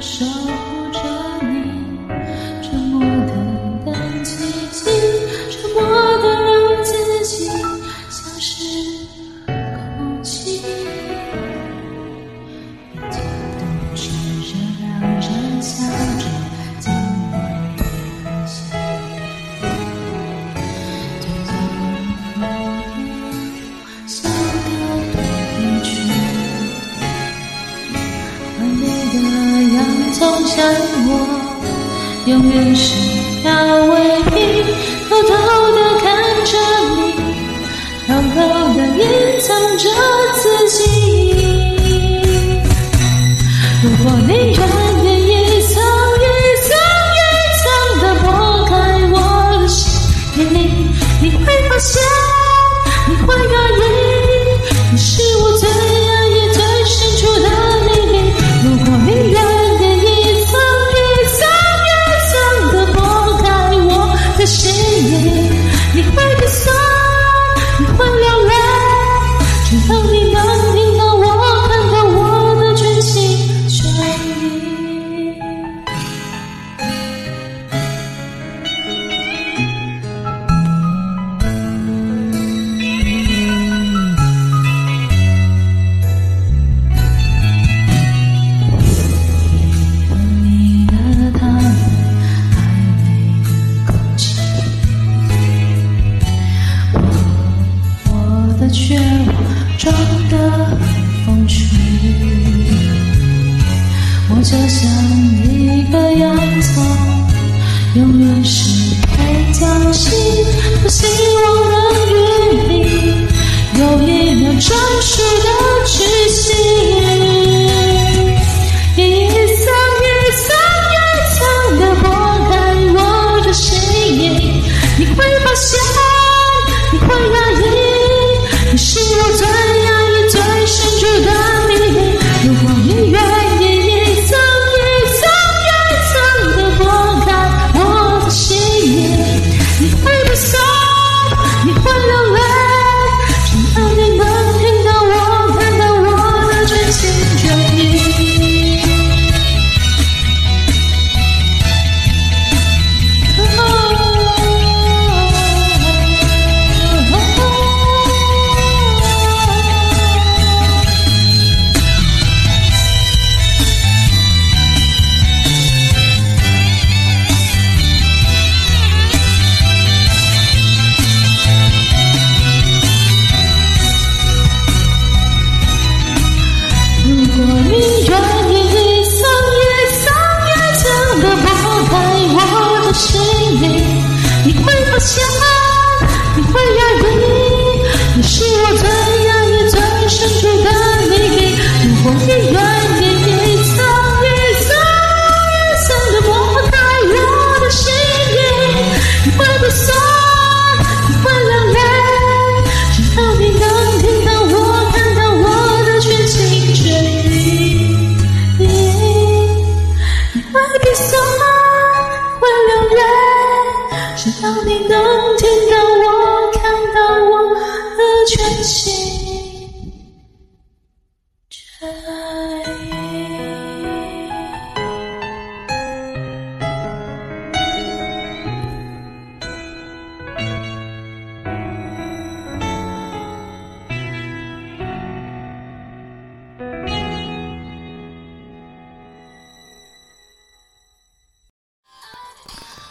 手。从前我永远是潮唯一，偷偷地看着你，偷偷地隐藏着。我就像一个洋葱，永远是配角戏，不希望。셔